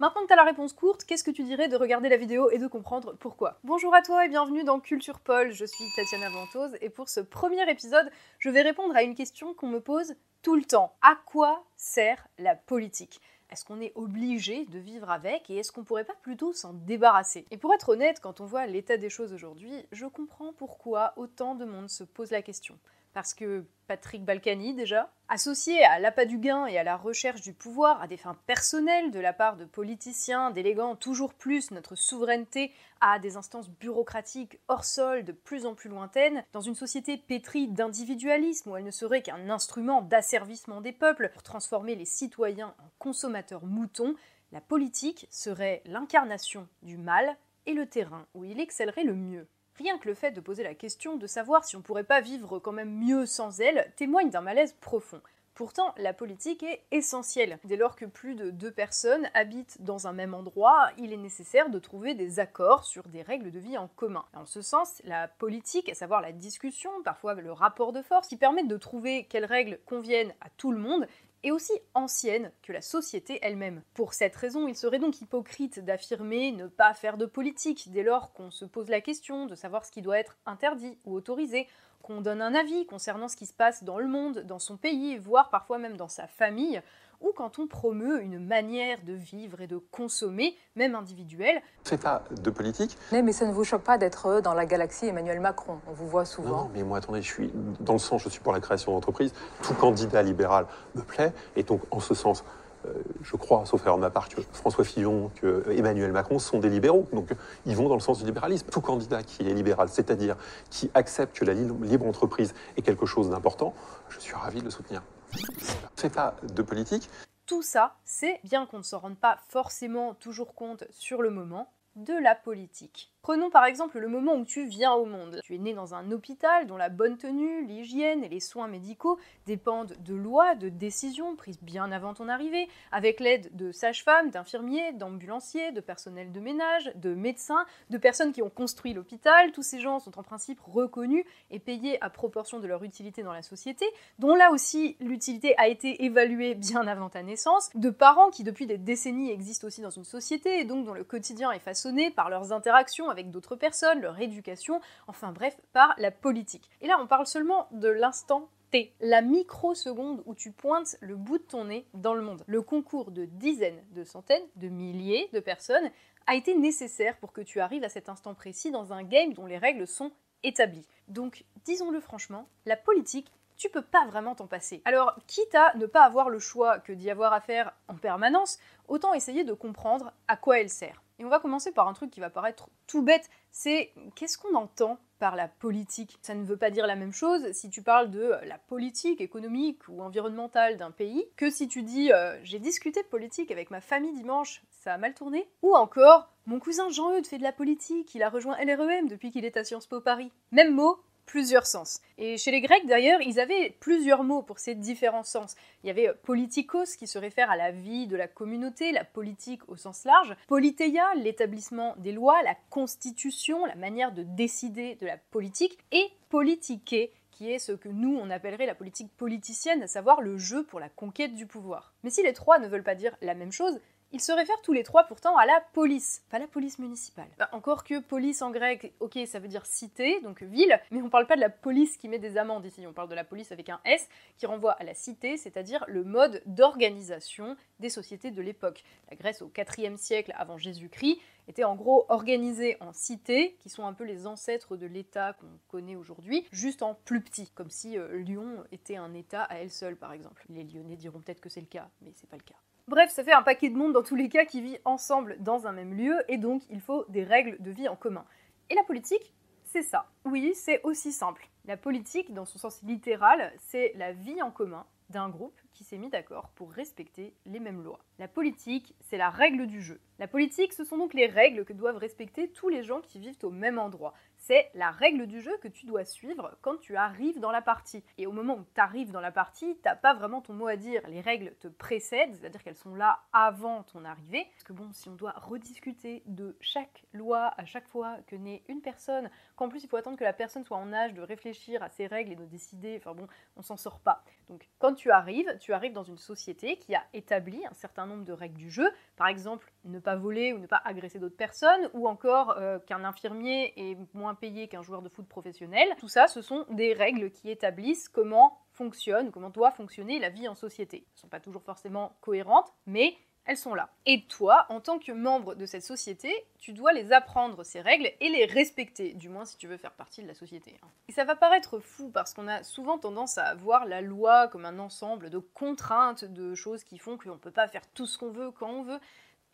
Maintenant que tu as la réponse courte, qu'est-ce que tu dirais de regarder la vidéo et de comprendre pourquoi? Bonjour à toi et bienvenue dans Culture Paul, je suis Tatiana Ventose et pour ce premier épisode, je vais répondre à une question qu'on me pose tout le temps. À quoi sert la politique? Est-ce qu'on est obligé de vivre avec et est-ce qu'on pourrait pas plutôt s'en débarrasser? Et pour être honnête, quand on voit l'état des choses aujourd'hui, je comprends pourquoi autant de monde se pose la question parce que Patrick Balkany déjà, associé à l'appât du gain et à la recherche du pouvoir à des fins personnelles de la part de politiciens déléguant toujours plus notre souveraineté à des instances bureaucratiques hors sol de plus en plus lointaines, dans une société pétrie d'individualisme où elle ne serait qu'un instrument d'asservissement des peuples pour transformer les citoyens en consommateurs moutons, la politique serait l'incarnation du mal et le terrain où il excellerait le mieux. Rien que le fait de poser la question de savoir si on pourrait pas vivre quand même mieux sans elle témoigne d'un malaise profond. Pourtant, la politique est essentielle. Dès lors que plus de deux personnes habitent dans un même endroit, il est nécessaire de trouver des accords sur des règles de vie en commun. En ce sens, la politique, à savoir la discussion, parfois le rapport de force, qui permettent de trouver quelles règles conviennent à tout le monde, et aussi ancienne que la société elle-même. Pour cette raison, il serait donc hypocrite d'affirmer ne pas faire de politique dès lors qu'on se pose la question de savoir ce qui doit être interdit ou autorisé, qu'on donne un avis concernant ce qui se passe dans le monde, dans son pays, voire parfois même dans sa famille, ou quand on promeut une manière de vivre et de consommer, même individuelle. C'est pas de politique. Mais, mais ça ne vous choque pas d'être dans la galaxie Emmanuel Macron? On vous voit souvent. Non, mais moi, attendez, je suis dans le sens, je suis pour la création d'entreprise. Tout candidat libéral me plaît, et donc en ce sens, euh, je crois, sauf erreur de ma part, que François Fillon, que Emmanuel Macron sont des libéraux. Donc ils vont dans le sens du libéralisme. Tout candidat qui est libéral, c'est-à-dire qui accepte que la libre entreprise est quelque chose d'important, je suis ravi de le soutenir. C'est pas de politique. Tout ça, c'est, bien qu'on ne s'en rende pas forcément toujours compte sur le moment, de la politique. Prenons par exemple le moment où tu viens au monde. Tu es né dans un hôpital dont la bonne tenue, l'hygiène et les soins médicaux dépendent de lois, de décisions prises bien avant ton arrivée, avec l'aide de sages-femmes, d'infirmiers, d'ambulanciers, de personnel de ménage, de médecins, de personnes qui ont construit l'hôpital. Tous ces gens sont en principe reconnus et payés à proportion de leur utilité dans la société, dont là aussi l'utilité a été évaluée bien avant ta naissance, de parents qui depuis des décennies existent aussi dans une société et donc dont le quotidien est façonné par leurs interactions avec d'autres personnes, leur éducation, enfin bref, par la politique. Et là, on parle seulement de l'instant T, la microseconde où tu pointes le bout de ton nez dans le monde. Le concours de dizaines, de centaines, de milliers de personnes a été nécessaire pour que tu arrives à cet instant précis dans un game dont les règles sont établies. Donc, disons-le franchement, la politique tu peux pas vraiment t'en passer. Alors, quitte à ne pas avoir le choix que d'y avoir à faire en permanence, autant essayer de comprendre à quoi elle sert. Et on va commencer par un truc qui va paraître tout bête, c'est qu'est-ce qu'on entend par la politique? Ça ne veut pas dire la même chose si tu parles de la politique économique ou environnementale d'un pays que si tu dis euh, j'ai discuté de politique avec ma famille dimanche, ça a mal tourné Ou encore mon cousin Jean-Eudes fait de la politique, il a rejoint LREM depuis qu'il est à Sciences Po Paris. Même mot, plusieurs sens. Et chez les Grecs, d'ailleurs, ils avaient plusieurs mots pour ces différents sens. Il y avait euh, politikos, qui se réfère à la vie de la communauté, la politique au sens large, politeia, l'établissement des lois, la constitution, la manière de décider de la politique, et politiqué, qui est ce que nous on appellerait la politique politicienne, à savoir le jeu pour la conquête du pouvoir. Mais si les trois ne veulent pas dire la même chose, ils se réfèrent tous les trois pourtant à la police, pas la police municipale. Bah, encore que police en grec, ok, ça veut dire cité, donc ville, mais on parle pas de la police qui met des amendes ici, on parle de la police avec un S qui renvoie à la cité, c'est-à-dire le mode d'organisation des sociétés de l'époque. La Grèce au IVe siècle avant Jésus-Christ était en gros organisée en cités, qui sont un peu les ancêtres de l'État qu'on connaît aujourd'hui, juste en plus petit, comme si euh, Lyon était un État à elle seule par exemple. Les Lyonnais diront peut-être que c'est le cas, mais c'est pas le cas. Bref, ça fait un paquet de monde dans tous les cas qui vit ensemble dans un même lieu et donc il faut des règles de vie en commun. Et la politique, c'est ça. Oui, c'est aussi simple. La politique, dans son sens littéral, c'est la vie en commun d'un groupe qui s'est mis d'accord pour respecter les mêmes lois. La politique, c'est la règle du jeu. La politique, ce sont donc les règles que doivent respecter tous les gens qui vivent au même endroit c'est la règle du jeu que tu dois suivre quand tu arrives dans la partie. Et au moment où tu arrives dans la partie, t'as pas vraiment ton mot à dire. Les règles te précèdent, c'est-à-dire qu'elles sont là avant ton arrivée. Parce que bon, si on doit rediscuter de chaque loi à chaque fois que naît une personne, qu'en plus il faut attendre que la personne soit en âge de réfléchir à ses règles et de décider, enfin bon, on s'en sort pas. Donc quand tu arrives, tu tu arrives dans une société qui a établi un certain nombre de règles du jeu, par exemple ne pas voler ou ne pas agresser d'autres personnes, ou encore euh, qu'un infirmier est moins payé qu'un joueur de foot professionnel. Tout ça, ce sont des règles qui établissent comment fonctionne, comment doit fonctionner la vie en société. Elles ne sont pas toujours forcément cohérentes, mais elles sont là. Et toi, en tant que membre de cette société, tu dois les apprendre, ces règles, et les respecter, du moins si tu veux faire partie de la société. Hein. Et ça va paraître fou, parce qu'on a souvent tendance à voir la loi comme un ensemble de contraintes, de choses qui font qu'on ne peut pas faire tout ce qu'on veut quand on veut,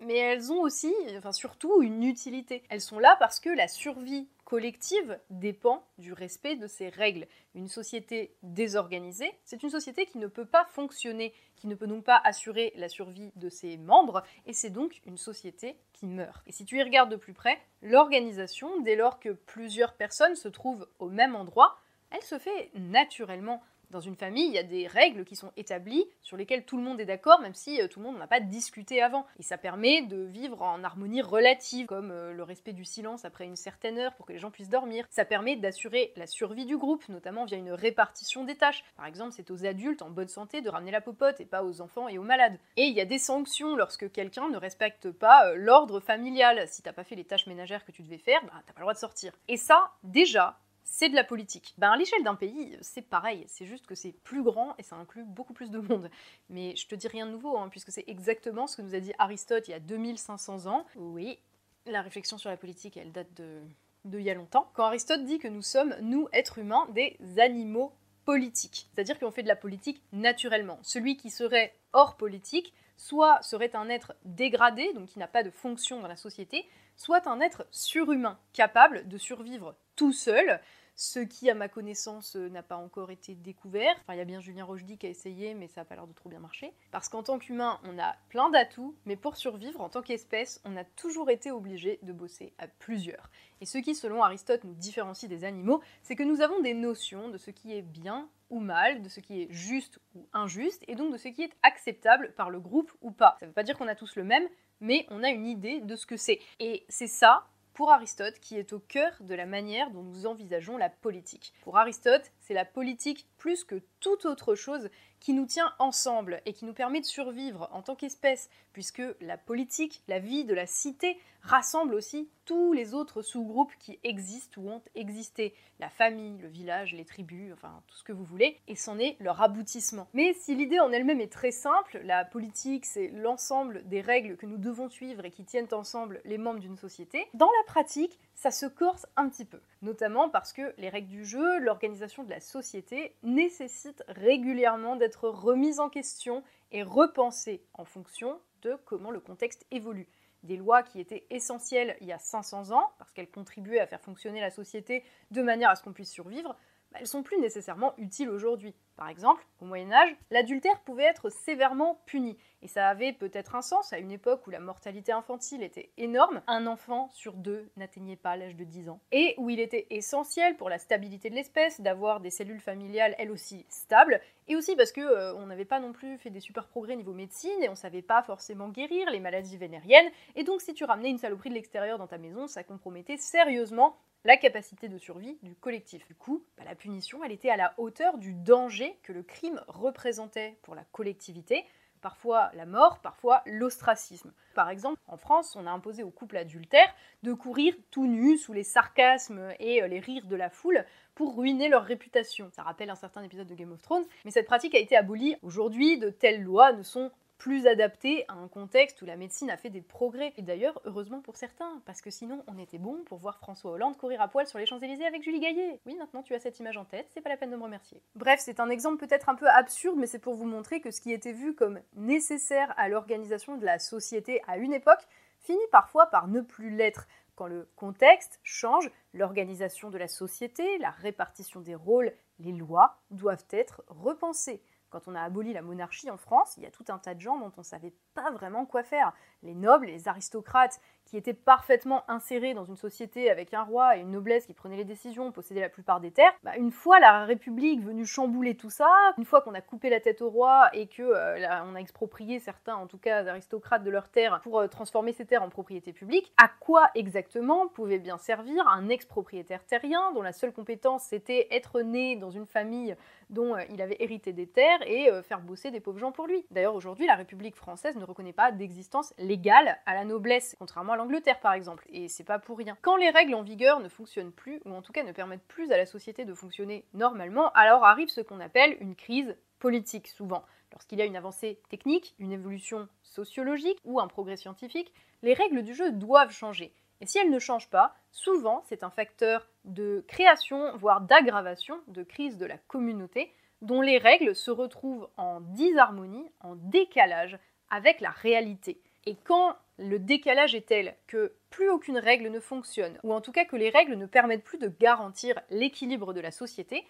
mais elles ont aussi, enfin surtout, une utilité. Elles sont là parce que la survie collective dépend du respect de ces règles. Une société désorganisée, c'est une société qui ne peut pas fonctionner, qui ne peut donc pas assurer la survie de ses membres, et c'est donc une société qui meurt. Et si tu y regardes de plus près, l'organisation, dès lors que plusieurs personnes se trouvent au même endroit, elle se fait naturellement dans une famille, il y a des règles qui sont établies, sur lesquelles tout le monde est d'accord, même si euh, tout le monde n'a pas discuté avant. Et ça permet de vivre en harmonie relative, comme euh, le respect du silence après une certaine heure pour que les gens puissent dormir. Ça permet d'assurer la survie du groupe, notamment via une répartition des tâches. Par exemple, c'est aux adultes en bonne santé de ramener la popote et pas aux enfants et aux malades. Et il y a des sanctions lorsque quelqu'un ne respecte pas euh, l'ordre familial. Si t'as pas fait les tâches ménagères que tu devais faire, bah, t'as pas le droit de sortir. Et ça, déjà, c'est de la politique. Ben, à l'échelle d'un pays, c'est pareil, c'est juste que c'est plus grand et ça inclut beaucoup plus de monde. Mais je te dis rien de nouveau, hein, puisque c'est exactement ce que nous a dit Aristote il y a 2500 ans. Oui, la réflexion sur la politique, elle date de, de il y a longtemps. Quand Aristote dit que nous sommes, nous, êtres humains, des animaux politiques. C'est-à-dire qu'on fait de la politique naturellement. Celui qui serait hors politique, soit serait un être dégradé, donc qui n'a pas de fonction dans la société, soit un être surhumain, capable de survivre tout seul, ce qui, à ma connaissance, euh, n'a pas encore été découvert. Enfin, il y a bien Julien Rochdy qui a essayé, mais ça n'a pas l'air de trop bien marcher. Parce qu'en tant qu'humain, on a plein d'atouts, mais pour survivre, en tant qu'espèce, on a toujours été obligé de bosser à plusieurs. Et ce qui, selon Aristote, nous différencie des animaux, c'est que nous avons des notions de ce qui est bien ou mal, de ce qui est juste ou injuste, et donc de ce qui est acceptable par le groupe ou pas. Ça ne veut pas dire qu'on a tous le même, mais on a une idée de ce que c'est. Et c'est ça pour Aristote qui est au cœur de la manière dont nous envisageons la politique. Pour Aristote, c'est la politique plus que toute autre chose qui nous tient ensemble et qui nous permet de survivre en tant qu'espèce, puisque la politique, la vie de la cité, rassemble aussi tous les autres sous-groupes qui existent ou ont existé. La famille, le village, les tribus, enfin tout ce que vous voulez, et c'en est leur aboutissement. Mais si l'idée en elle-même est très simple, la politique c'est l'ensemble des règles que nous devons suivre et qui tiennent ensemble les membres d'une société, dans la pratique, ça se corse un petit peu, notamment parce que les règles du jeu, l'organisation de la société nécessitent régulièrement d'être remises en question et repensées en fonction de comment le contexte évolue des lois qui étaient essentielles il y a 500 ans, parce qu'elles contribuaient à faire fonctionner la société de manière à ce qu'on puisse survivre, bah, elles sont plus nécessairement utiles aujourd'hui. Par exemple, au Moyen Âge, l'adultère pouvait être sévèrement puni, et ça avait peut-être un sens à une époque où la mortalité infantile était énorme, un enfant sur deux n'atteignait pas l'âge de 10 ans, et où il était essentiel pour la stabilité de l'espèce d'avoir des cellules familiales elles aussi stables, et aussi parce que euh, on n'avait pas non plus fait des super progrès niveau médecine, et on savait pas forcément guérir les maladies vénériennes, et donc si tu ramenais une saloperie de l'extérieur dans ta maison, ça compromettait sérieusement la capacité de survie du collectif. Du coup, bah, la punition, elle était à la hauteur du danger que le crime représentait pour la collectivité, parfois la mort, parfois l'ostracisme. Par exemple, en France, on a imposé aux couples adultères de courir tout nus sous les sarcasmes et euh, les rires de la foule pour ruiner leur réputation. Ça rappelle un certain épisode de Game of Thrones, mais cette pratique a été abolie. Aujourd'hui, de telles lois ne sont plus adapté à un contexte où la médecine a fait des progrès. Et d'ailleurs, heureusement pour certains, parce que sinon on était bon pour voir François Hollande courir à poil sur les Champs-Élysées avec Julie Gaillet. Oui, maintenant tu as cette image en tête, c'est pas la peine de me remercier. Bref, c'est un exemple peut-être un peu absurde, mais c'est pour vous montrer que ce qui était vu comme nécessaire à l'organisation de la société à une époque finit parfois par ne plus l'être. Quand le contexte change, l'organisation de la société, la répartition des rôles, les lois doivent être repensées. Quand on a aboli la monarchie en France, il y a tout un tas de gens dont on ne savait pas vraiment quoi faire. Les nobles, les aristocrates, qui étaient parfaitement insérés dans une société avec un roi et une noblesse qui prenaient les décisions, possédaient la plupart des terres, bah, une fois la République venue chambouler tout ça, une fois qu'on a coupé la tête au roi et que euh, on a exproprié certains, en tout cas aristocrates de leurs terres, pour euh, transformer ces terres en propriété publique, à quoi exactement pouvait bien servir un ex-propriétaire terrien dont la seule compétence c'était être né dans une famille dont euh, il avait hérité des terres et faire bosser des pauvres gens pour lui. D'ailleurs, aujourd'hui, la République française ne reconnaît pas d'existence légale à la noblesse, contrairement l'Angleterre par exemple, et c'est pas pour rien. Quand les règles en vigueur ne fonctionnent plus, ou en tout cas ne permettent plus à la société de fonctionner normalement, alors arrive ce qu'on appelle une crise politique souvent. Lorsqu'il y a une avancée technique, une évolution sociologique ou un progrès scientifique, les règles du jeu doivent changer. Et si elles ne changent pas, souvent c'est un facteur de création, voire d'aggravation de crise de la communauté, dont les règles se retrouvent en disharmonie, en décalage avec la réalité. Et quand le décalage est tel que plus aucune règle ne fonctionne, ou en tout cas que les règles ne permettent plus de garantir l'équilibre de la société,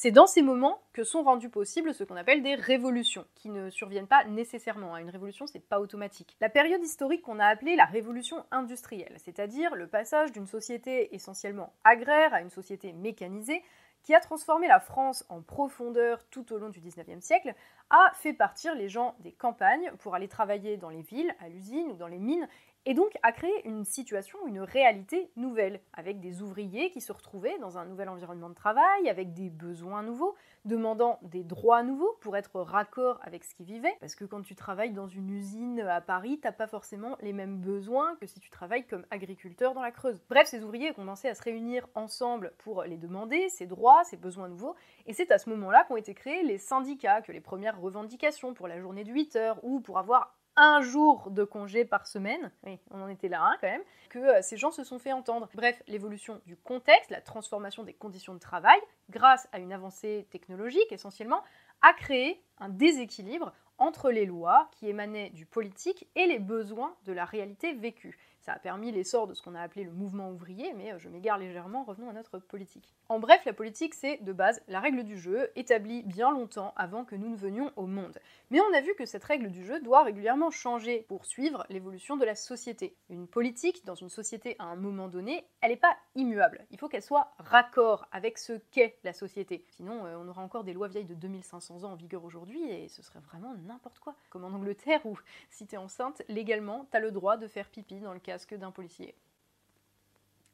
c'est dans ces moments que sont rendus possibles ce qu'on appelle des révolutions, qui ne surviennent pas nécessairement. Hein. Une révolution, c'est pas automatique. La période historique qu'on a appelée la révolution industrielle, c'est-à-dire le passage d'une société essentiellement agraire à une société mécanisée, qui a transformé la France en profondeur tout au long du XIXe siècle, a fait partir les gens des campagnes pour aller travailler dans les villes, à l'usine ou dans les mines, et donc a créé une situation, une réalité nouvelle, avec des ouvriers qui se retrouvaient dans un nouvel environnement de travail, avec des besoins nouveaux, demandant des droits nouveaux pour être raccord avec ce qu'ils vivaient, parce que quand tu travailles dans une usine à Paris, t'as pas forcément les mêmes besoins que si tu travailles comme agriculteur dans la Creuse. Bref, ces ouvriers ont commencé à se réunir ensemble pour les demander, ces droits, ces besoins nouveaux, et c'est à ce moment-là qu'ont été créés les syndicats, que les premières revendications pour la journée de 8 heures, ou pour avoir un jour de congé par semaine, oui, on en était là hein, quand même, que euh, ces gens se sont fait entendre. Bref, l'évolution du contexte, la transformation des conditions de travail, grâce à une avancée technologique essentiellement, a créé un déséquilibre entre les lois qui émanaient du politique et les besoins de la réalité vécue. Ça a permis l'essor de ce qu'on a appelé le mouvement ouvrier, mais euh, je m'égare légèrement, revenons à notre politique. En bref, la politique, c'est de base la règle du jeu, établie bien longtemps avant que nous ne venions au monde. Mais on a vu que cette règle du jeu doit régulièrement changer pour suivre l'évolution de la société. Une politique, dans une société à un moment donné, elle n'est pas immuable. Il faut qu'elle soit raccord avec ce qu'est la société. Sinon, euh, on aura encore des lois vieilles de 2500 ans en vigueur aujourd'hui et ce serait vraiment n'importe quoi. Comme en Angleterre où, si t'es enceinte, légalement, t'as le droit de faire pipi dans le cas que d'un policier.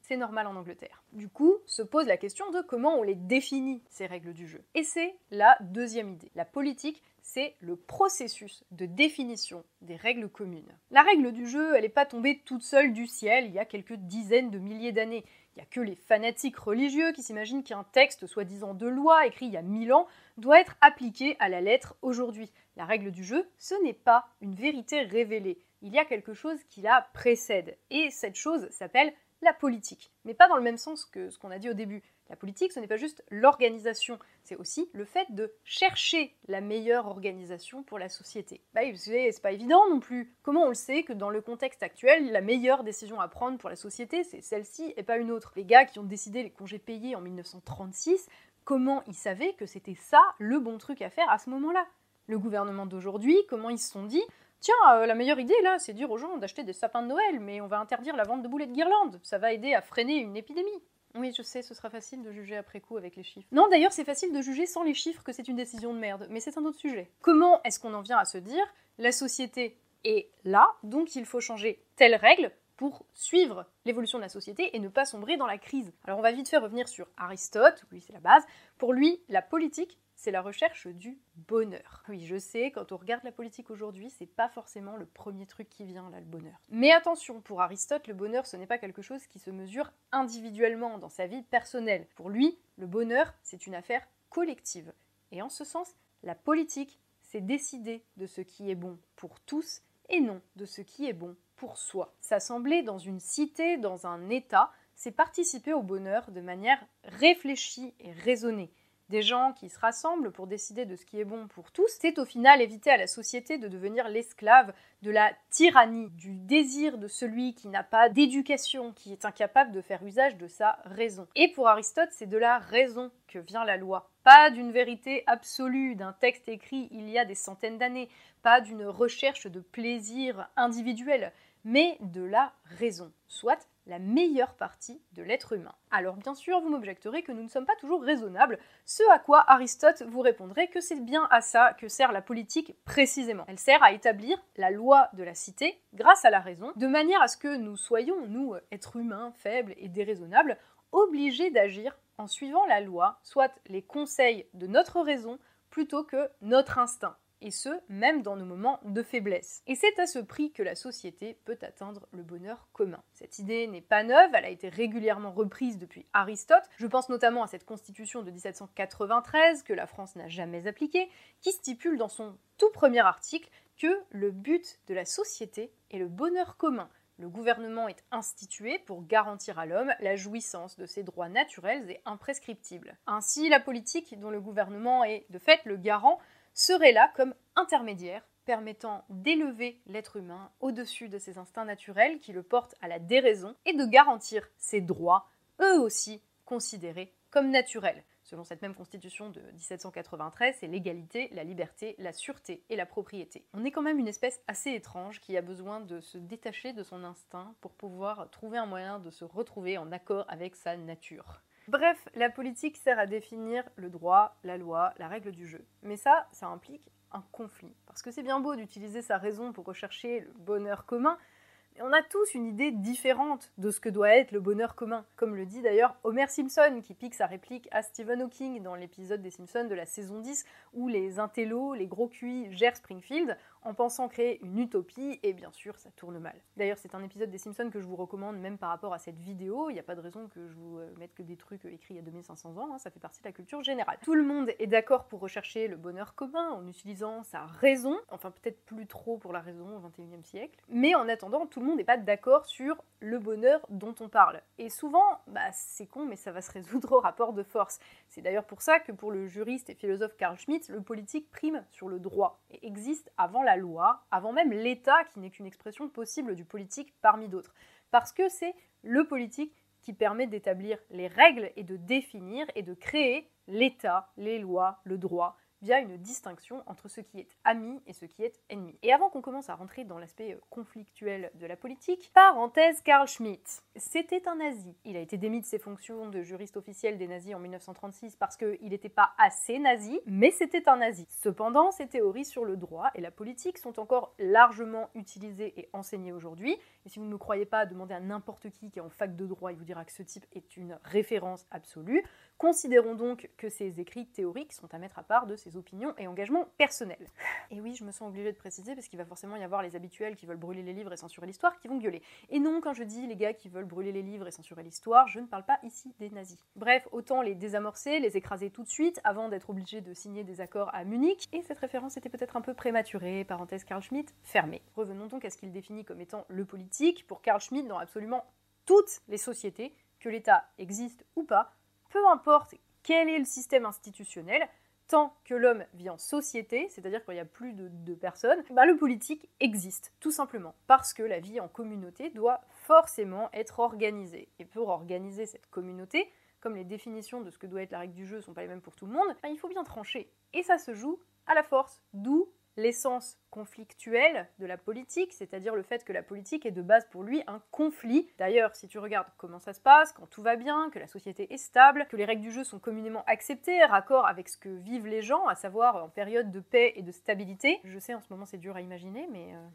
C'est normal en Angleterre. Du coup, se pose la question de comment on les définit, ces règles du jeu. Et c'est la deuxième idée. La politique, c'est le processus de définition des règles communes. La règle du jeu, elle n'est pas tombée toute seule du ciel il y a quelques dizaines de milliers d'années. Il n'y a que les fanatiques religieux qui s'imaginent qu'un texte soi-disant de loi écrit il y a mille ans doit être appliqué à la lettre aujourd'hui. La règle du jeu, ce n'est pas une vérité révélée il y a quelque chose qui la précède. Et cette chose s'appelle la politique. Mais pas dans le même sens que ce qu'on a dit au début. La politique, ce n'est pas juste l'organisation, c'est aussi le fait de chercher la meilleure organisation pour la société. Bah oui, c'est pas évident non plus. Comment on le sait que dans le contexte actuel, la meilleure décision à prendre pour la société, c'est celle-ci et pas une autre? Les gars qui ont décidé les congés payés en 1936, comment ils savaient que c'était ça le bon truc à faire à ce moment-là? Le gouvernement d'aujourd'hui, comment ils se sont dit Tiens, euh, la meilleure idée là, c'est dire aux gens d'acheter des sapins de Noël, mais on va interdire la vente de boulettes de guirlandes. Ça va aider à freiner une épidémie. Oui, je sais, ce sera facile de juger après coup avec les chiffres. Non, d'ailleurs, c'est facile de juger sans les chiffres que c'est une décision de merde, mais c'est un autre sujet. Comment est-ce qu'on en vient à se dire la société est là, donc il faut changer telle règle pour suivre l'évolution de la société et ne pas sombrer dans la crise? Alors on va vite faire revenir sur Aristote, lui c'est la base. Pour lui, la politique, c'est la recherche du bonheur. Oui, je sais, quand on regarde la politique aujourd'hui, c'est pas forcément le premier truc qui vient là, le bonheur. Mais attention, pour Aristote, le bonheur, ce n'est pas quelque chose qui se mesure individuellement dans sa vie personnelle. Pour lui, le bonheur, c'est une affaire collective. Et en ce sens, la politique, c'est décider de ce qui est bon pour tous et non de ce qui est bon pour soi. S'assembler dans une cité, dans un État, c'est participer au bonheur de manière réfléchie et raisonnée des gens qui se rassemblent pour décider de ce qui est bon pour tous, c'est au final éviter à la société de devenir l'esclave de la tyrannie, du désir de celui qui n'a pas d'éducation, qui est incapable de faire usage de sa raison. Et pour Aristote, c'est de la raison que vient la loi. Pas d'une vérité absolue, d'un texte écrit il y a des centaines d'années, pas d'une recherche de plaisir individuel, mais de la raison, soit la meilleure partie de l'être humain. Alors bien sûr, vous m'objecterez que nous ne sommes pas toujours raisonnables, ce à quoi Aristote vous répondrait que c'est bien à ça que sert la politique précisément. Elle sert à établir la loi de la cité grâce à la raison, de manière à ce que nous soyons, nous, êtres humains faibles et déraisonnables, obligés d'agir en suivant la loi, soit les conseils de notre raison, plutôt que notre instinct et ce, même dans nos moments de faiblesse. Et c'est à ce prix que la société peut atteindre le bonheur commun. Cette idée n'est pas neuve, elle a été régulièrement reprise depuis Aristote. Je pense notamment à cette constitution de 1793 que la France n'a jamais appliquée, qui stipule dans son tout premier article que le but de la société est le bonheur commun. Le gouvernement est institué pour garantir à l'homme la jouissance de ses droits naturels et imprescriptibles. Ainsi, la politique, dont le gouvernement est de fait le garant, serait là comme intermédiaire permettant d'élever l'être humain au-dessus de ses instincts naturels qui le portent à la déraison et de garantir ses droits, eux aussi considérés comme naturels. Selon cette même constitution de 1793, c'est l'égalité, la liberté, la sûreté et la propriété. On est quand même une espèce assez étrange qui a besoin de se détacher de son instinct pour pouvoir trouver un moyen de se retrouver en accord avec sa nature. Bref, la politique sert à définir le droit, la loi, la règle du jeu. Mais ça, ça implique un conflit. Parce que c'est bien beau d'utiliser sa raison pour rechercher le bonheur commun, mais on a tous une idée différente de ce que doit être le bonheur commun. Comme le dit d'ailleurs Homer Simpson, qui pique sa réplique à Stephen Hawking dans l'épisode des Simpsons de la saison 10, où les intellos, les gros cuits gèrent Springfield en pensant créer une utopie, et bien sûr, ça tourne mal. D'ailleurs, c'est un épisode des Simpsons que je vous recommande même par rapport à cette vidéo. Il n'y a pas de raison que je vous euh, mette que des trucs écrits il y a 2500 ans, hein, ça fait partie de la culture générale. Tout le monde est d'accord pour rechercher le bonheur commun en utilisant sa raison, enfin peut-être plus trop pour la raison au 21e siècle, mais en attendant, tout le monde n'est pas d'accord sur le bonheur dont on parle. Et souvent, bah, c'est con, mais ça va se résoudre au rapport de force. C'est d'ailleurs pour ça que pour le juriste et philosophe Carl Schmitt, le politique prime sur le droit et existe avant la loi, avant même l'État qui n'est qu'une expression possible du politique parmi d'autres. Parce que c'est le politique qui permet d'établir les règles et de définir et de créer l'État, les lois, le droit, via une distinction entre ce qui est ami et ce qui est ennemi. Et avant qu'on commence à rentrer dans l'aspect euh, conflictuel de la politique, parenthèse Karl Schmitt. C'était un nazi. Il a été démis de ses fonctions de juriste officiel des nazis en 1936 parce qu'il n'était pas assez nazi, mais c'était un nazi. Cependant, ses théories sur le droit et la politique sont encore largement utilisées et enseignées aujourd'hui. Et si vous ne me croyez pas, demandez à n'importe qui qui est en fac de droit, il vous dira que ce type est une référence absolue. Considérons donc que ces écrits théoriques sont à mettre à part de ses opinions et engagements personnels. Et oui, je me sens obligée de préciser parce qu'il va forcément y avoir les habituels qui veulent brûler les livres et censurer l'histoire qui vont gueuler. Et non, quand je dis les gars qui veulent brûler les livres et censurer l'histoire, je ne parle pas ici des nazis. Bref, autant les désamorcer, les écraser tout de suite avant d'être obligés de signer des accords à Munich. Et cette référence était peut-être un peu prématurée, parenthèse Carl Schmitt, fermée. Revenons donc à ce qu'il définit comme étant le politique. Pour Carl Schmitt, dans absolument toutes les sociétés, que l'État existe ou pas, peu importe quel est le système institutionnel, tant que l'homme vit en société, c'est-à-dire qu'il n'y a plus de deux personnes, bah, le politique existe, tout simplement, parce que la vie en communauté doit forcément être organisée. Et pour organiser cette communauté, comme les définitions de ce que doit être la règle du jeu ne sont pas les mêmes pour tout le monde, bah, il faut bien trancher. Et ça se joue à la force, d'où l'essence conflictuelle de la politique, c'est-à-dire le fait que la politique est de base pour lui un conflit. D'ailleurs, si tu regardes comment ça se passe, quand tout va bien, que la société est stable, que les règles du jeu sont communément acceptées, raccord avec ce que vivent les gens, à savoir en période de paix et de stabilité, je sais en ce moment c'est dur à imaginer, mais... Euh,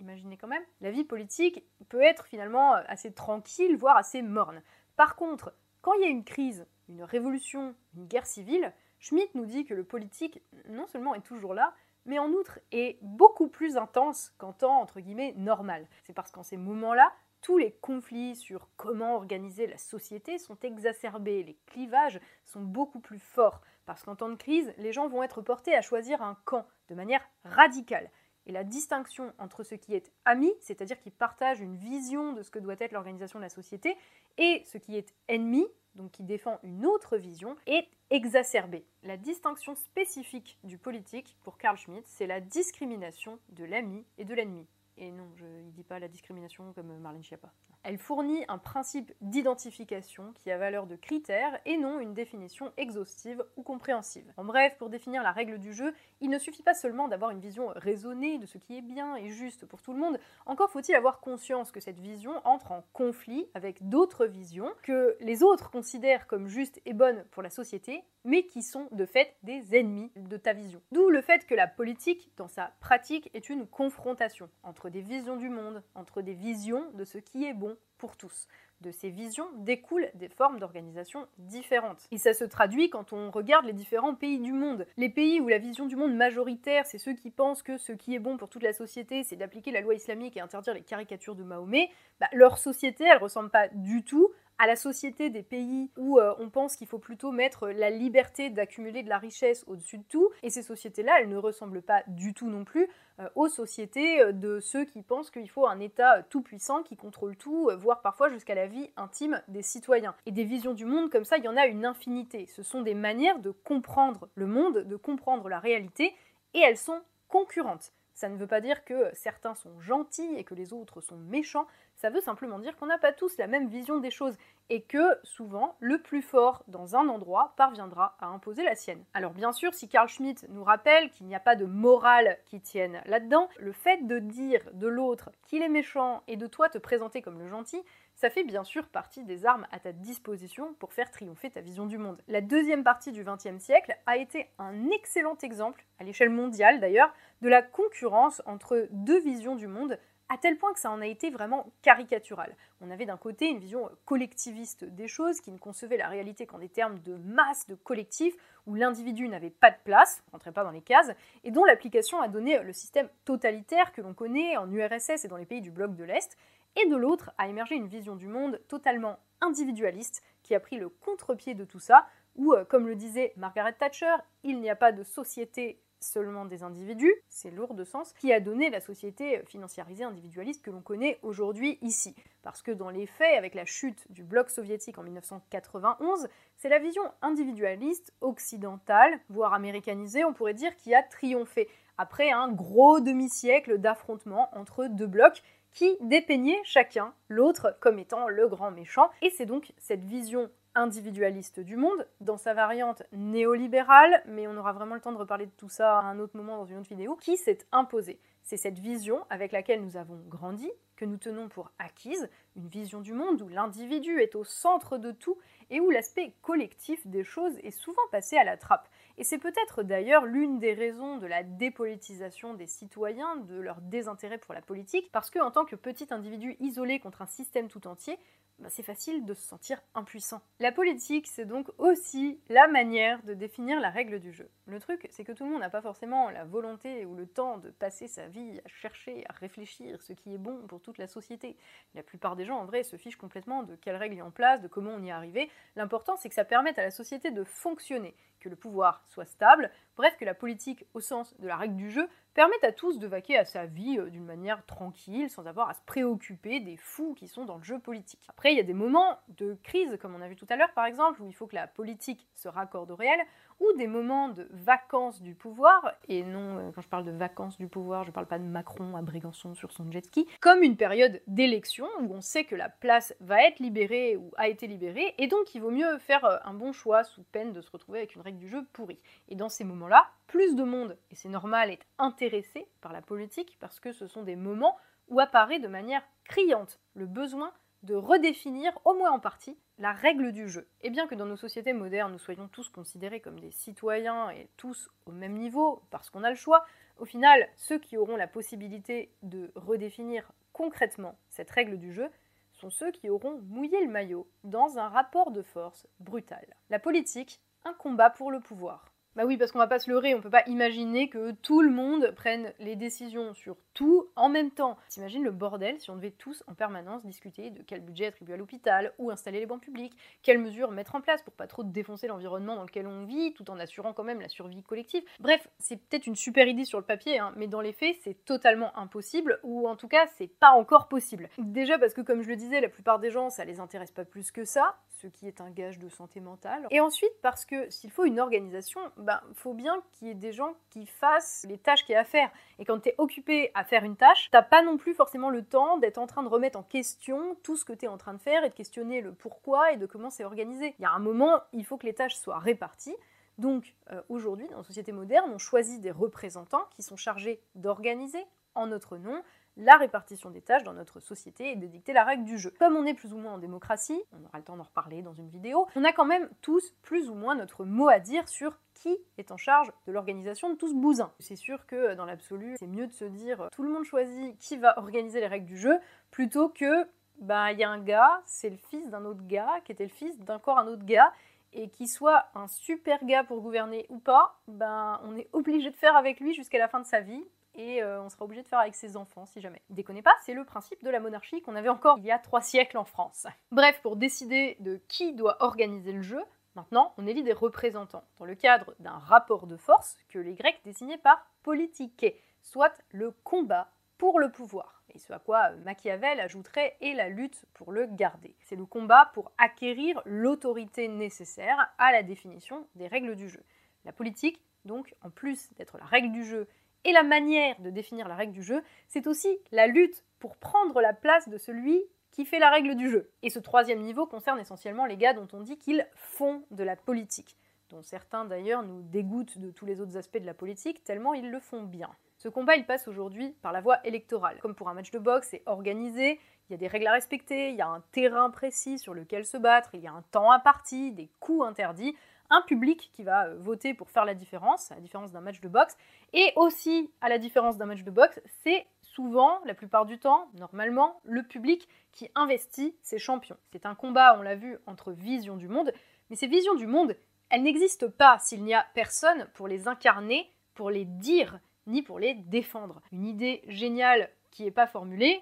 imaginez quand même, la vie politique peut être finalement assez tranquille, voire assez morne. Par contre, quand il y a une crise, une révolution, une guerre civile, Schmitt nous dit que le politique non seulement est toujours là, mais en outre est beaucoup plus intense qu'en temps entre guillemets normal. C'est parce qu'en ces moments-là, tous les conflits sur comment organiser la société sont exacerbés, les clivages sont beaucoup plus forts, parce qu'en temps de crise, les gens vont être portés à choisir un camp de manière radicale. Et la distinction entre ce qui est ami, c'est-à-dire qui partage une vision de ce que doit être l'organisation de la société, et ce qui est ennemi, donc qui défend une autre vision, est exacerbée. La distinction spécifique du politique, pour Carl Schmitt, c'est la discrimination de l'ami et de l'ennemi. Et non, je ne dis pas la discrimination comme Marlène Schiappa. Elle fournit un principe d'identification qui a valeur de critère et non une définition exhaustive ou compréhensive. En bref, pour définir la règle du jeu, il ne suffit pas seulement d'avoir une vision raisonnée de ce qui est bien et juste pour tout le monde, encore faut-il avoir conscience que cette vision entre en conflit avec d'autres visions que les autres considèrent comme justes et bonnes pour la société, mais qui sont de fait des ennemis de ta vision. D'où le fait que la politique, dans sa pratique, est une confrontation entre des visions du monde, entre des visions de ce qui est bon pour tous. De ces visions découlent des formes d'organisation différentes. Et ça se traduit quand on regarde les différents pays du monde. Les pays où la vision du monde majoritaire, c'est ceux qui pensent que ce qui est bon pour toute la société, c'est d'appliquer la loi islamique et interdire les caricatures de Mahomet, bah, leur société, elle ressemble pas du tout à la société des pays où euh, on pense qu'il faut plutôt mettre la liberté d'accumuler de la richesse au-dessus de tout. Et ces sociétés-là, elles ne ressemblent pas du tout non plus euh, aux sociétés euh, de ceux qui pensent qu'il faut un État tout-puissant qui contrôle tout, voire parfois jusqu'à la vie intime des citoyens. Et des visions du monde comme ça, il y en a une infinité. Ce sont des manières de comprendre le monde, de comprendre la réalité, et elles sont concurrentes. Ça ne veut pas dire que certains sont gentils et que les autres sont méchants, ça veut simplement dire qu'on n'a pas tous la même vision des choses et que souvent le plus fort dans un endroit parviendra à imposer la sienne. Alors bien sûr, si Carl Schmitt nous rappelle qu'il n'y a pas de morale qui tienne là-dedans, le fait de dire de l'autre qu'il est méchant et de toi te présenter comme le gentil, ça fait bien sûr partie des armes à ta disposition pour faire triompher ta vision du monde. La deuxième partie du XXe siècle a été un excellent exemple, à l'échelle mondiale d'ailleurs, de la concurrence entre deux visions du monde à tel point que ça en a été vraiment caricatural. On avait d'un côté une vision collectiviste des choses qui ne concevait la réalité qu'en des termes de masse, de collectif, où l'individu n'avait pas de place, rentrait pas dans les cases, et dont l'application a donné le système totalitaire que l'on connaît en URSS et dans les pays du bloc de l'Est, et de l'autre a émergé une vision du monde totalement individualiste qui a pris le contre-pied de tout ça, où, euh, comme le disait Margaret Thatcher, il n'y a pas de société seulement des individus, c'est lourd de sens, qui a donné la société financiarisée individualiste que l'on connaît aujourd'hui ici. Parce que dans les faits, avec la chute du bloc soviétique en 1991, c'est la vision individualiste, occidentale, voire américanisée, on pourrait dire, qui a triomphé, après un gros demi-siècle d'affrontement entre deux blocs qui dépeignaient chacun l'autre comme étant le grand méchant. Et c'est donc cette vision individualiste du monde, dans sa variante néolibérale, mais on aura vraiment le temps de reparler de tout ça à un autre moment dans une autre vidéo, qui s'est imposée. C'est cette vision avec laquelle nous avons grandi, que nous tenons pour acquise, une vision du monde où l'individu est au centre de tout et où l'aspect collectif des choses est souvent passé à la trappe. Et c'est peut-être d'ailleurs l'une des raisons de la dépolitisation des citoyens, de leur désintérêt pour la politique, parce qu'en tant que petit individu isolé contre un système tout entier, bah, c'est facile de se sentir impuissant. La politique, c'est donc aussi la manière de définir la règle du jeu. Le truc, c'est que tout le monde n'a pas forcément la volonté ou le temps de passer sa vie à chercher, à réfléchir ce qui est bon pour toute la société. La plupart des gens, en vrai, se fichent complètement de quelles règles y en place, de comment on y est arrivé. L'important, c'est que ça permette à la société de fonctionner, que le pouvoir soit stable, bref, que la politique, au sens de la règle du jeu, permettent à tous de vaquer à sa vie euh, d'une manière tranquille, sans avoir à se préoccuper des fous qui sont dans le jeu politique. Après, il y a des moments de crise, comme on a vu tout à l'heure par exemple, où il faut que la politique se raccorde au réel, ou des moments de vacances du pouvoir, et non, euh, quand je parle de vacances du pouvoir, je ne parle pas de Macron à Brégançon sur son jet ski, comme une période d'élection où on sait que la place va être libérée ou a été libérée, et donc il vaut mieux faire euh, un bon choix sous peine de se retrouver avec une règle du jeu pourrie. Et dans ces moments-là, plus de monde, et c'est normal, est intéressé par la politique parce que ce sont des moments où apparaît de manière criante le besoin de redéfinir, au moins en partie, la règle du jeu. Et bien que dans nos sociétés modernes, nous soyons tous considérés comme des citoyens et tous au même niveau, parce qu'on a le choix, au final, ceux qui auront la possibilité de redéfinir concrètement cette règle du jeu sont ceux qui auront mouillé le maillot dans un rapport de force brutal. La politique, un combat pour le pouvoir. Bah oui, parce qu'on va pas se leurrer, on peut pas imaginer que tout le monde prenne les décisions sur tout en même temps. T'imagines le bordel si on devait tous en permanence discuter de quel budget attribuer à l'hôpital, ou installer les bancs publics, quelles mesures mettre en place pour pas trop défoncer l'environnement dans lequel on vit, tout en assurant quand même la survie collective. Bref, c'est peut-être une super idée sur le papier, hein, mais dans les faits, c'est totalement impossible, ou en tout cas, c'est pas encore possible. Déjà parce que, comme je le disais, la plupart des gens, ça les intéresse pas plus que ça, ce qui est un gage de santé mentale. Et ensuite, parce que s'il faut une organisation, ben, faut bien qu'il y ait des gens qui fassent les tâches qu'il y a à faire. Et quand tu es occupé à faire une tâche, t'as pas non plus forcément le temps d'être en train de remettre en question tout ce que tu es en train de faire et de questionner le pourquoi et de comment c'est organisé. Il y a un moment, il faut que les tâches soient réparties. Donc euh, aujourd'hui, dans la société moderne, on choisit des représentants qui sont chargés d'organiser en notre nom la répartition des tâches dans notre société et de dicter la règle du jeu. Comme on est plus ou moins en démocratie, on aura le temps d'en reparler dans une vidéo, on a quand même tous plus ou moins notre mot à dire sur qui est en charge de l'organisation de tout ce bousin. C'est sûr que dans l'absolu, c'est mieux de se dire tout le monde choisit qui va organiser les règles du jeu plutôt que bah il y a un gars, c'est le fils d'un autre gars qui était le fils d'encore un autre gars et qui soit un super gars pour gouverner ou pas, ben on est obligé de faire avec lui jusqu'à la fin de sa vie et euh, on sera obligé de faire avec ses enfants si jamais. Déconnez pas, c'est le principe de la monarchie qu'on avait encore il y a trois siècles en France. Bref, pour décider de qui doit organiser le jeu, maintenant on élit des représentants dans le cadre d'un rapport de force que les Grecs désignaient par politique, soit le combat pour le pouvoir. Et ce à quoi Machiavel ajouterait et la lutte pour le garder. C'est le combat pour acquérir l'autorité nécessaire à la définition des règles du jeu. La politique, donc, en plus d'être la règle du jeu et la manière de définir la règle du jeu, c'est aussi la lutte pour prendre la place de celui qui fait la règle du jeu. Et ce troisième niveau concerne essentiellement les gars dont on dit qu'ils font de la politique, dont certains d'ailleurs nous dégoûtent de tous les autres aspects de la politique, tellement ils le font bien. Ce combat, il passe aujourd'hui par la voie électorale. Comme pour un match de boxe, c'est organisé, il y a des règles à respecter, il y a un terrain précis sur lequel se battre, il y a un temps imparti, des coups interdits un public qui va euh, voter pour faire la différence, à la différence d'un match de boxe. Et aussi, à la différence d'un match de boxe, c'est souvent, la plupart du temps, normalement, le public qui investit ses champions. C'est un combat, on l'a vu, entre visions du monde, mais ces visions du monde, elles n'existent pas s'il n'y a personne pour les incarner, pour les dire, ni pour les défendre. Une idée géniale qui n'est pas formulée,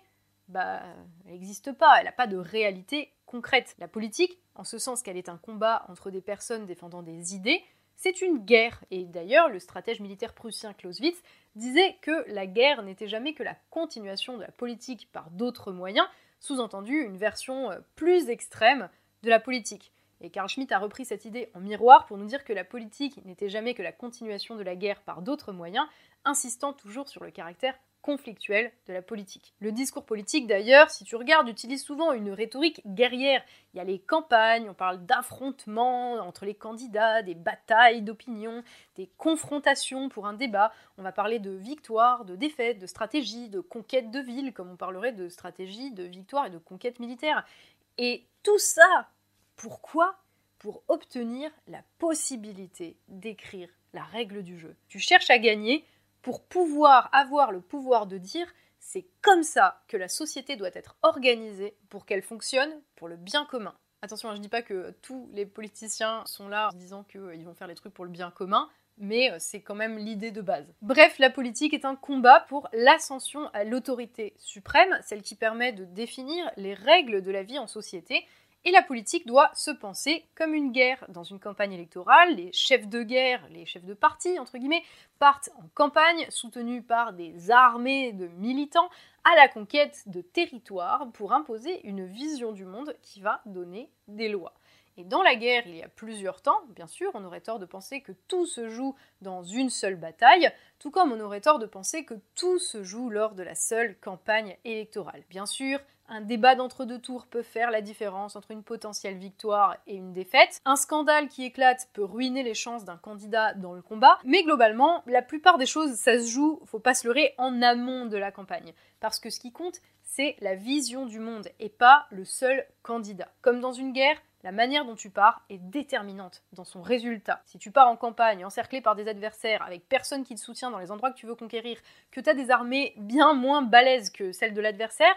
bah, elle n'existe pas, elle n'a pas de réalité La politique, en ce sens qu'elle est un combat entre des personnes défendant des idées, c'est une guerre. Et d'ailleurs, le stratège militaire prussien Clausewitz disait que la guerre n'était jamais que la continuation de la politique par d'autres moyens, sous-entendu une version euh, plus extrême de la politique. Et Karl Schmitt a repris cette idée en miroir pour nous dire que la politique n'était jamais que la continuation de la guerre par d'autres moyens, insistant toujours sur le caractère conflictuelle de la politique. Le discours politique, d'ailleurs, si tu regardes, utilise souvent une rhétorique guerrière. Il y a les campagnes, on parle d'affrontements entre les candidats, des batailles d'opinion, des confrontations pour un débat. On va parler de victoire, de défaite, de stratégie, de conquête de ville, comme on parlerait de stratégie, de victoire et de conquête militaire. Et tout ça, pourquoi? Pour obtenir la possibilité d'écrire la règle du jeu. Tu cherches à gagner, pour pouvoir avoir le pouvoir de dire c'est comme ça que la société doit être organisée pour qu'elle fonctionne pour le bien commun. Attention, hein, je ne dis pas que tous les politiciens sont là en disant qu'ils vont faire les trucs pour le bien commun, mais euh, c'est quand même l'idée de base. Bref, la politique est un combat pour l'ascension à l'autorité suprême, celle qui permet de définir les règles de la vie en société et la politique doit se penser comme une guerre. Dans une campagne électorale, les chefs de guerre, les chefs de parti, entre guillemets, partent en campagne soutenus par des armées de militants à la conquête de territoires pour imposer une vision du monde qui va donner des lois. Et dans la guerre, il y a plusieurs temps, bien sûr, on aurait tort de penser que tout se joue dans une seule bataille, tout comme on aurait tort de penser que tout se joue lors de la seule campagne électorale. Bien sûr, un débat d'entre-deux tours peut faire la différence entre une potentielle victoire et une défaite. Un scandale qui éclate peut ruiner les chances d'un candidat dans le combat. Mais globalement, la plupart des choses, ça se joue, faut pas se leurrer, en amont de la campagne. Parce que ce qui compte, c'est la vision du monde et pas le seul candidat. Comme dans une guerre, la manière dont tu pars est déterminante dans son résultat. Si tu pars en campagne encerclé par des adversaires, avec personne qui te soutient dans les endroits que tu veux conquérir, que tu as des armées bien moins balèzes que celles de l'adversaire,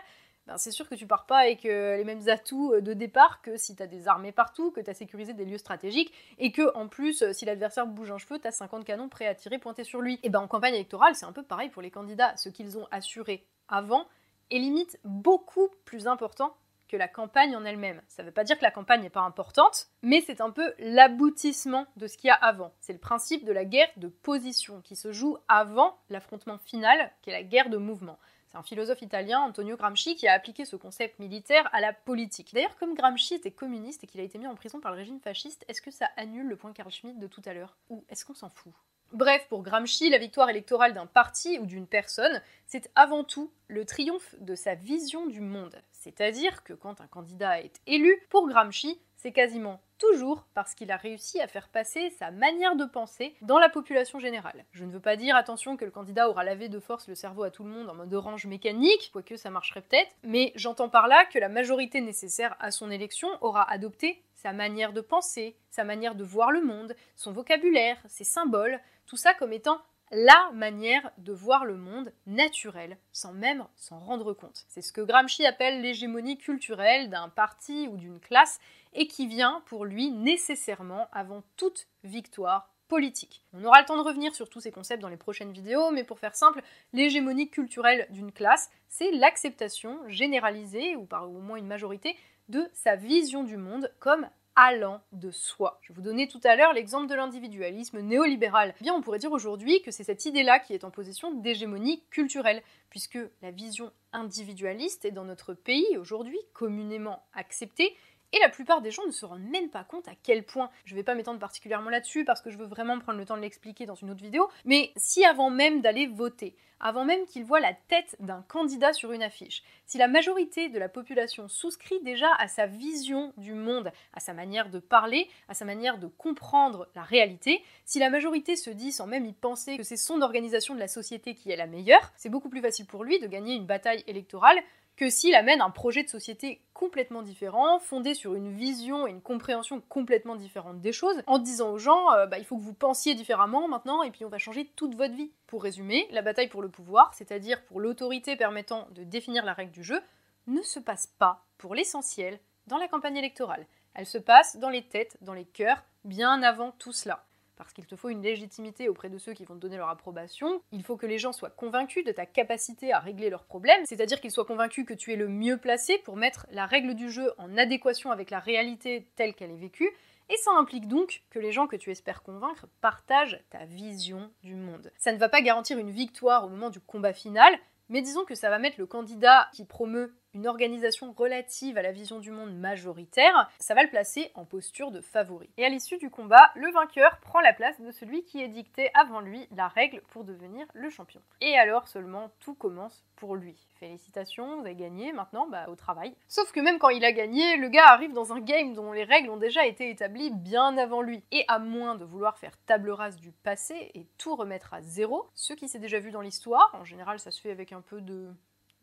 ben, c'est sûr que tu pars pas avec euh, les mêmes atouts euh, de départ que si tu as des armées partout, que tu as sécurisé des lieux stratégiques, et que en plus, euh, si l'adversaire bouge un cheveu, tu as 50 canons prêts à tirer pointés sur lui. Et ben en campagne électorale, c'est un peu pareil pour les candidats. Ce qu'ils ont assuré avant est limite beaucoup plus important que la campagne en elle-même. Ça ne veut pas dire que la campagne n'est pas importante, mais c'est un peu l'aboutissement de ce qu'il y a avant. C'est le principe de la guerre de position qui se joue avant l'affrontement final, qui est la guerre de mouvement. Un philosophe italien, Antonio Gramsci, qui a appliqué ce concept militaire à la politique. D'ailleurs, comme Gramsci était communiste et qu'il a été mis en prison par le régime fasciste, est-ce que ça annule le point Carl Schmitt de tout à l'heure Ou est-ce qu'on s'en fout Bref, pour Gramsci, la victoire électorale d'un parti ou d'une personne, c'est avant tout le triomphe de sa vision du monde. C'est-à-dire que quand un candidat est élu, pour Gramsci, c'est quasiment toujours parce qu'il a réussi à faire passer sa manière de penser dans la population générale. Je ne veux pas dire, attention, que le candidat aura lavé de force le cerveau à tout le monde en mode orange mécanique, quoique ça marcherait peut-être, mais j'entends par là que la majorité nécessaire à son élection aura adopté sa manière de penser, sa manière de voir le monde, son vocabulaire, ses symboles, tout ça comme étant la manière de voir le monde naturel, sans même s'en rendre compte. C'est ce que Gramsci appelle l'hégémonie culturelle d'un parti ou d'une classe, et qui vient pour lui nécessairement avant toute victoire politique. On aura le temps de revenir sur tous ces concepts dans les prochaines vidéos, mais pour faire simple, l'hégémonie culturelle d'une classe, c'est l'acceptation généralisée, ou par au moins une majorité, de sa vision du monde comme allant de soi. Je vous donner tout à l'heure l'exemple de l'individualisme néolibéral. Eh bien, on pourrait dire aujourd'hui que c'est cette idée-là qui est en position d'hégémonie culturelle, puisque la vision individualiste est dans notre pays aujourd'hui communément acceptée et la plupart des gens ne se rendent même pas compte à quel point. Je ne vais pas m'étendre particulièrement là-dessus parce que je veux vraiment prendre le temps de l'expliquer dans une autre vidéo. Mais si avant même d'aller voter, avant même qu'ils voient la tête d'un candidat sur une affiche, si la majorité de la population souscrit déjà à sa vision du monde, à sa manière de parler, à sa manière de comprendre la réalité, si la majorité se dit sans même y penser que c'est son organisation de la société qui est la meilleure, c'est beaucoup plus facile pour lui de gagner une bataille électorale que s'il amène un projet de société complètement différent, fondé sur une vision et une compréhension complètement différentes des choses, en disant aux gens, euh, bah, il faut que vous pensiez différemment maintenant, et puis on va changer toute votre vie. Pour résumer, la bataille pour le pouvoir, c'est-à-dire pour l'autorité permettant de définir la règle du jeu, ne se passe pas, pour l'essentiel, dans la campagne électorale. Elle se passe dans les têtes, dans les cœurs, bien avant tout cela parce qu'il te faut une légitimité auprès de ceux qui vont te donner leur approbation. Il faut que les gens soient convaincus de ta capacité à régler leurs problèmes, c'est-à-dire qu'ils soient convaincus que tu es le mieux placé pour mettre la règle du jeu en adéquation avec la réalité telle qu'elle est vécue. Et ça implique donc que les gens que tu espères convaincre partagent ta vision du monde. Ça ne va pas garantir une victoire au moment du combat final, mais disons que ça va mettre le candidat qui promeut une organisation relative à la vision du monde majoritaire, ça va le placer en posture de favori. Et à l'issue du combat, le vainqueur prend la place de celui qui est dicté avant lui la règle pour devenir le champion. Et alors seulement tout commence pour lui. Félicitations, vous avez gagné, maintenant bah, au travail. Sauf que même quand il a gagné, le gars arrive dans un game dont les règles ont déjà été établies bien avant lui. Et à moins de vouloir faire table rase du passé et tout remettre à zéro, ce qui s'est déjà vu dans l'histoire, en général ça se fait avec un peu de,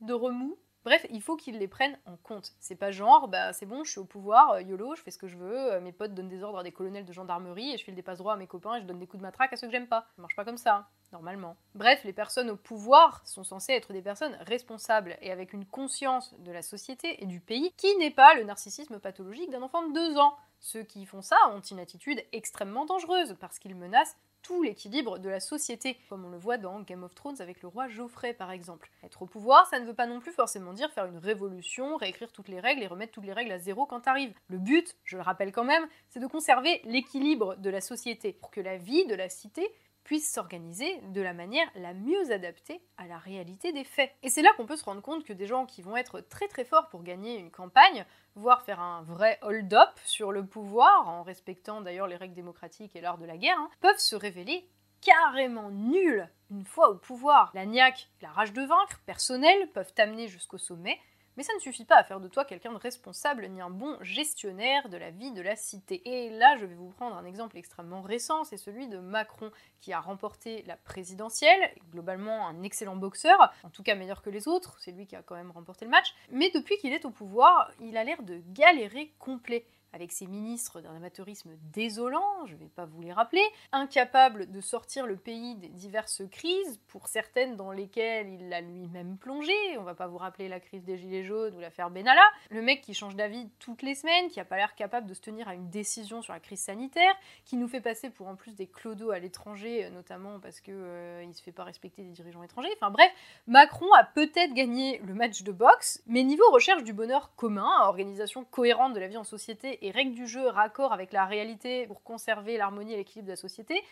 de remous, Bref, il faut qu'ils les prennent en compte. C'est pas genre, bah c'est bon, je suis au pouvoir, euh, YOLO, je fais ce que je veux, euh, mes potes donnent des ordres à des colonels de gendarmerie et je file des passe droits à mes copains et je donne des coups de matraque à ceux que j'aime pas. Ça marche pas comme ça, normalement. Bref, les personnes au pouvoir sont censées être des personnes responsables et avec une conscience de la société et du pays qui n'est pas le narcissisme pathologique d'un enfant de 2 ans. Ceux qui font ça ont une attitude extrêmement dangereuse parce qu'ils menacent tout l'équilibre de la société, comme on le voit dans Game of Thrones avec le roi Geoffrey par exemple. Être au pouvoir, ça ne veut pas non plus forcément dire faire une révolution, réécrire toutes les règles et remettre toutes les règles à zéro quand t'arrives. Le but, je le rappelle quand même, c'est de conserver l'équilibre de la société, pour que la vie de la cité puisse s'organiser de la manière la mieux adaptée à la réalité des faits. Et c'est là qu'on peut se rendre compte que des gens qui vont être très très forts pour gagner une campagne, voire faire un vrai hold-up sur le pouvoir, en respectant d'ailleurs les règles démocratiques et l'art de la guerre, hein, peuvent se révéler carrément nuls une fois au pouvoir. La niaque, la rage de vaincre, personnelle, peuvent t'amener jusqu'au sommet, mais ça ne suffit pas à faire de toi quelqu'un de responsable ni un bon gestionnaire de la vie de la cité. Et là, je vais vous prendre un exemple extrêmement récent, c'est celui de Macron, qui a remporté la présidentielle, globalement un excellent boxeur, en tout cas meilleur que les autres, c'est lui qui a quand même remporté le match, mais depuis qu'il est au pouvoir, il a l'air de galérer complet avec ses ministres d'un amateurisme désolant, je ne vais pas vous les rappeler, incapable de sortir le pays des diverses crises, pour certaines dans lesquelles il l'a lui-même plongé, on va pas vous rappeler la crise des Gilets jaunes ou l'affaire Benalla, le mec qui change d'avis toutes les semaines, qui a pas l'air capable de se tenir à une décision sur la crise sanitaire, qui nous fait passer pour en plus des clodos à l'étranger, notamment parce que euh, il se fait pas respecter des dirigeants étrangers, enfin bref, Macron a peut-être gagné le match de boxe, mais niveau recherche du bonheur commun, organisation cohérente de la vie en société et règles du jeu raccord avec la réalité pour conserver l'harmonie et l'équilibre de la société,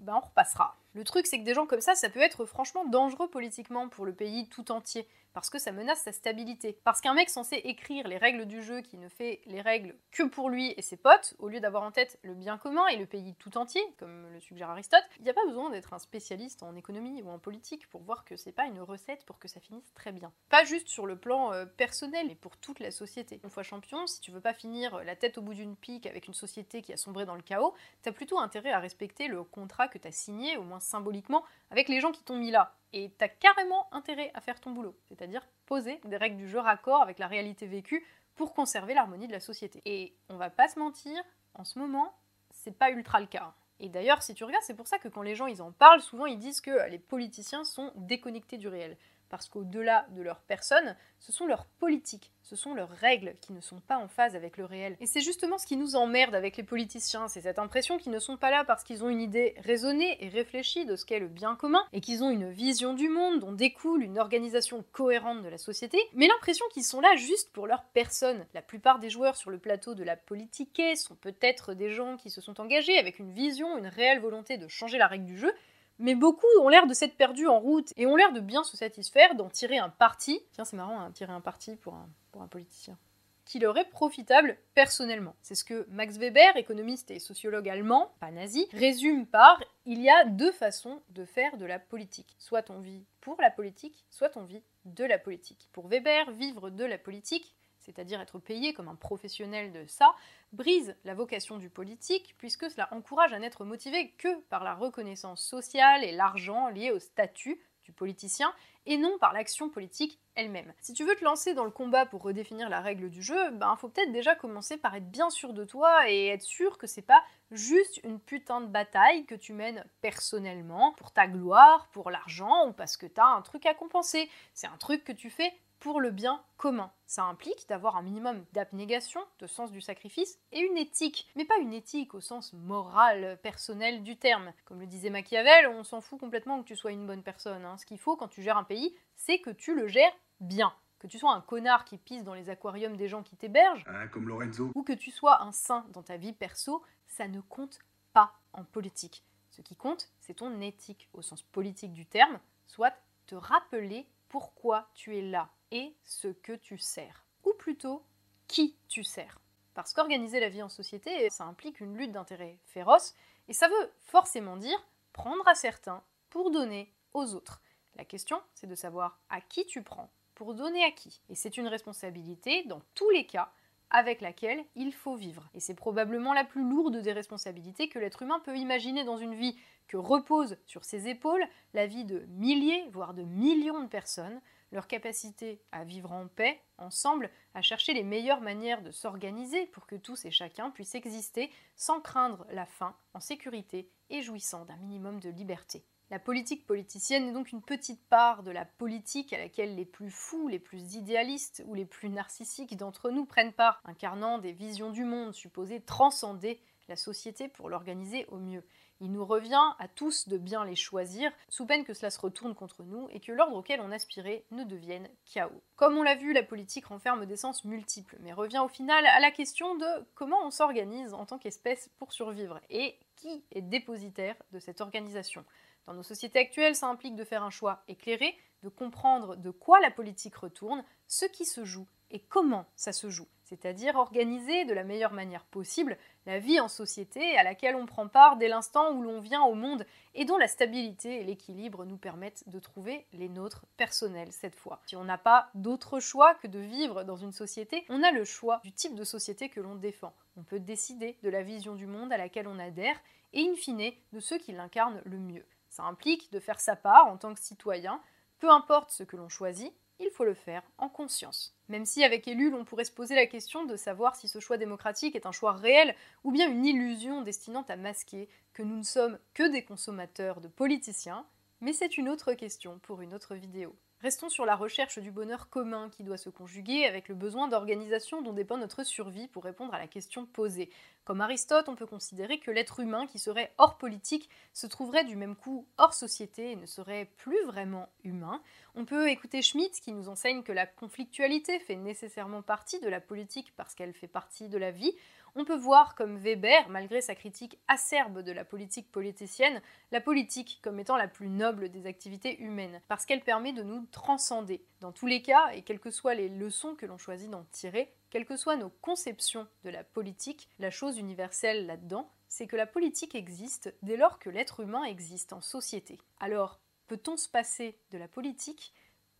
ben on repassera. Le truc, c'est que des gens comme ça, ça peut être franchement dangereux politiquement pour le pays tout entier parce que ça menace sa stabilité. Parce qu'un mec censé écrire les règles du jeu qui ne fait les règles que pour lui et ses potes, au lieu d'avoir en tête le bien commun et le pays tout entier, comme le suggère Aristote, il n'y a pas besoin d'être un spécialiste en économie ou en politique pour voir que c'est pas une recette pour que ça finisse très bien. Pas juste sur le plan euh, personnel, mais pour toute la société. Une fois champion, si tu veux pas finir la tête au bout d'une pique avec une société qui a sombré dans le chaos, t'as plutôt intérêt à respecter le contrat que t'as signé, au moins symboliquement, avec les gens qui t'ont mis là. Et t'as carrément intérêt à faire ton boulot, c'est-à-dire poser des règles du jeu raccord avec la réalité vécue pour conserver l'harmonie de la société. Et on va pas se mentir, en ce moment, c'est pas ultra le cas. Et d'ailleurs, si tu regardes, c'est pour ça que quand les gens ils en parlent, souvent ils disent que les politiciens sont déconnectés du réel parce qu'au-delà de leur personne, ce sont leurs politiques, ce sont leurs règles qui ne sont pas en phase avec le réel. Et c'est justement ce qui nous emmerde avec les politiciens, c'est cette impression qu'ils ne sont pas là parce qu'ils ont une idée raisonnée et réfléchie de ce qu'est le bien commun, et qu'ils ont une vision du monde dont découle une organisation cohérente de la société, mais l'impression qu'ils sont là juste pour leur personne. La plupart des joueurs sur le plateau de la politique sont peut-être des gens qui se sont engagés avec une vision, une réelle volonté de changer la règle du jeu, mais beaucoup ont l'air de s'être perdus en route et ont l'air de bien se satisfaire d'en tirer un parti. Tiens, c'est marrant, hein, tirer un parti pour un, pour un politicien. Qui leur est profitable personnellement. C'est ce que Max Weber, économiste et sociologue allemand, pas nazi, résume par il y a deux façons de faire de la politique. Soit on vit pour la politique, soit on vit de la politique. Pour Weber, vivre de la politique, c'est-à-dire être payé comme un professionnel de ça, brise la vocation du politique, puisque cela encourage à n'être motivé que par la reconnaissance sociale et l'argent lié au statut du politicien, et non par l'action politique elle-même. Si tu veux te lancer dans le combat pour redéfinir la règle du jeu, ben faut peut-être déjà commencer par être bien sûr de toi et être sûr que c'est pas juste une putain de bataille que tu mènes personnellement, pour ta gloire, pour l'argent ou parce que t'as un truc à compenser. C'est un truc que tu fais pour le bien commun. Ça implique d'avoir un minimum d'abnégation, de sens du sacrifice et une éthique, mais pas une éthique au sens moral, personnel du terme. Comme le disait Machiavel, on s'en fout complètement que tu sois une bonne personne. Hein. Ce qu'il faut quand tu gères un pays, c'est que tu le gères bien. Que tu sois un connard qui pisse dans les aquariums des gens qui t'hébergent, ah, comme Lorenzo, ou que tu sois un saint dans ta vie perso, ça ne compte pas en politique. Ce qui compte, c'est ton éthique au sens politique du terme, soit te rappeler pourquoi tu es là, et ce que tu sers. Ou plutôt, qui tu sers. Parce qu'organiser la vie en société, ça implique une lutte d'intérêts féroce, et ça veut forcément dire prendre à certains pour donner aux autres. La question, c'est de savoir à qui tu prends pour donner à qui. Et c'est une responsabilité, dans tous les cas, avec laquelle il faut vivre. Et c'est probablement la plus lourde des responsabilités que l'être humain peut imaginer dans une vie que repose sur ses épaules la vie de milliers, voire de millions de personnes, leur capacité à vivre en paix, ensemble, à chercher les meilleures manières de s'organiser pour que tous et chacun puissent exister sans craindre la faim, en sécurité et jouissant d'un minimum de liberté. La politique politicienne est donc une petite part de la politique à laquelle les plus fous, les plus idéalistes ou les plus narcissiques d'entre nous prennent part, incarnant des visions du monde supposées transcender la société pour l'organiser au mieux. Il nous revient à tous de bien les choisir, sous peine que cela se retourne contre nous et que l'ordre auquel on aspirait ne devienne chaos. Comme on l'a vu, la politique renferme des sens multiples, mais revient au final à la question de comment on s'organise en tant qu'espèce pour survivre et qui est dépositaire de cette organisation. Dans nos sociétés actuelles, ça implique de faire un choix éclairé, de comprendre de quoi la politique retourne, ce qui se joue et comment ça se joue c'est-à-dire organiser de la meilleure manière possible la vie en société à laquelle on prend part dès l'instant où l'on vient au monde et dont la stabilité et l'équilibre nous permettent de trouver les nôtres personnels cette fois. Si on n'a pas d'autre choix que de vivre dans une société, on a le choix du type de société que l'on défend. On peut décider de la vision du monde à laquelle on adhère et in fine de ceux qui l'incarnent le mieux. Ça implique de faire sa part en tant que citoyen, peu importe ce que l'on choisit, il faut le faire en conscience. Même si avec Ellul, on pourrait se poser la question de savoir si ce choix démocratique est un choix réel ou bien une illusion destinant à masquer que nous ne sommes que des consommateurs de politiciens, mais c'est une autre question pour une autre vidéo. Restons sur la recherche du bonheur commun qui doit se conjuguer avec le besoin d'organisation dont dépend notre survie pour répondre à la question posée. Comme Aristote, on peut considérer que l'être humain qui serait hors politique se trouverait du même coup hors société et ne serait plus vraiment humain. On peut écouter Schmitt qui nous enseigne que la conflictualité fait nécessairement partie de la politique parce qu'elle fait partie de la vie. On peut voir comme Weber, malgré sa critique acerbe de la politique politicienne, la politique comme étant la plus noble des activités humaines, parce qu'elle permet de nous transcender. Dans tous les cas, et quelles que soient les leçons que l'on choisit d'en tirer, quelles que soient nos conceptions de la politique, la chose universelle là-dedans, c'est que la politique existe dès lors que l'être humain existe en société. Alors, peut-on se passer de la politique?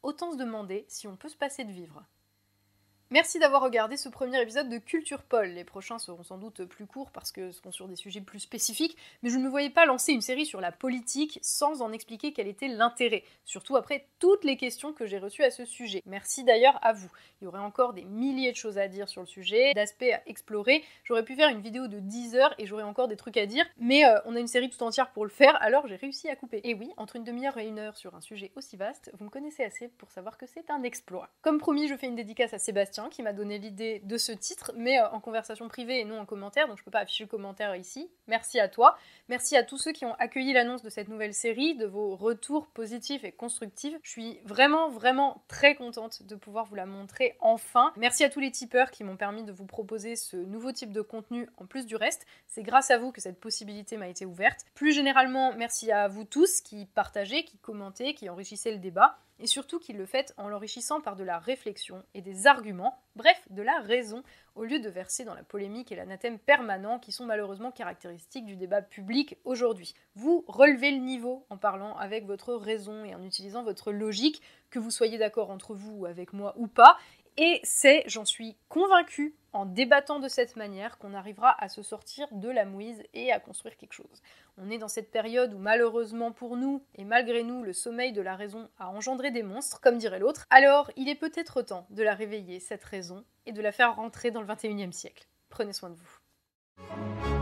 Autant se demander si on peut se passer de vivre. Merci d'avoir regardé ce premier épisode de Culture Paul. Les prochains seront sans doute plus courts parce que seront sur des sujets plus spécifiques, mais je ne me voyais pas lancer une série sur la politique sans en expliquer quel était l'intérêt, surtout après toutes les questions que j'ai reçues à ce sujet. Merci d'ailleurs à vous. Il y aurait encore des milliers de choses à dire sur le sujet, d'aspects à explorer. J'aurais pu faire une vidéo de 10 heures et j'aurais encore des trucs à dire, mais euh, on a une série tout entière pour le faire, alors j'ai réussi à couper. Et oui, entre une demi-heure et une heure sur un sujet aussi vaste, vous me connaissez assez pour savoir que c'est un exploit. Comme promis, je fais une dédicace à Sébastien qui m'a donné l'idée de ce titre, mais euh, en conversation privée et non en commentaire, donc je peux pas afficher le commentaire ici. Merci à toi. Merci à tous ceux qui ont accueilli l'annonce de cette nouvelle série, de vos retours positifs et constructifs. Je suis vraiment, vraiment très contente de pouvoir vous la montrer enfin. Merci à tous les tipeurs qui m'ont permis de vous proposer ce nouveau type de contenu en plus du reste. C'est grâce à vous que cette possibilité m'a été ouverte. Plus généralement, merci à vous tous qui partagez, qui commentez, qui enrichissez le débat et surtout qu'il le fait en l'enrichissant par de la réflexion et des arguments, bref, de la raison, au lieu de verser dans la polémique et l'anathème permanent qui sont malheureusement caractéristiques du débat public aujourd'hui. Vous relevez le niveau en parlant avec votre raison et en utilisant votre logique, que vous soyez d'accord entre vous ou avec moi ou pas, et c'est, j'en suis convaincue, en débattant de cette manière qu'on arrivera à se sortir de la mouise et à construire quelque chose. On est dans cette période où malheureusement pour nous, et malgré nous, le sommeil de la raison a engendré des monstres, comme dirait l'autre, alors il est peut-être temps de la réveiller, cette raison, et de la faire rentrer dans le 21e siècle. Prenez soin de vous.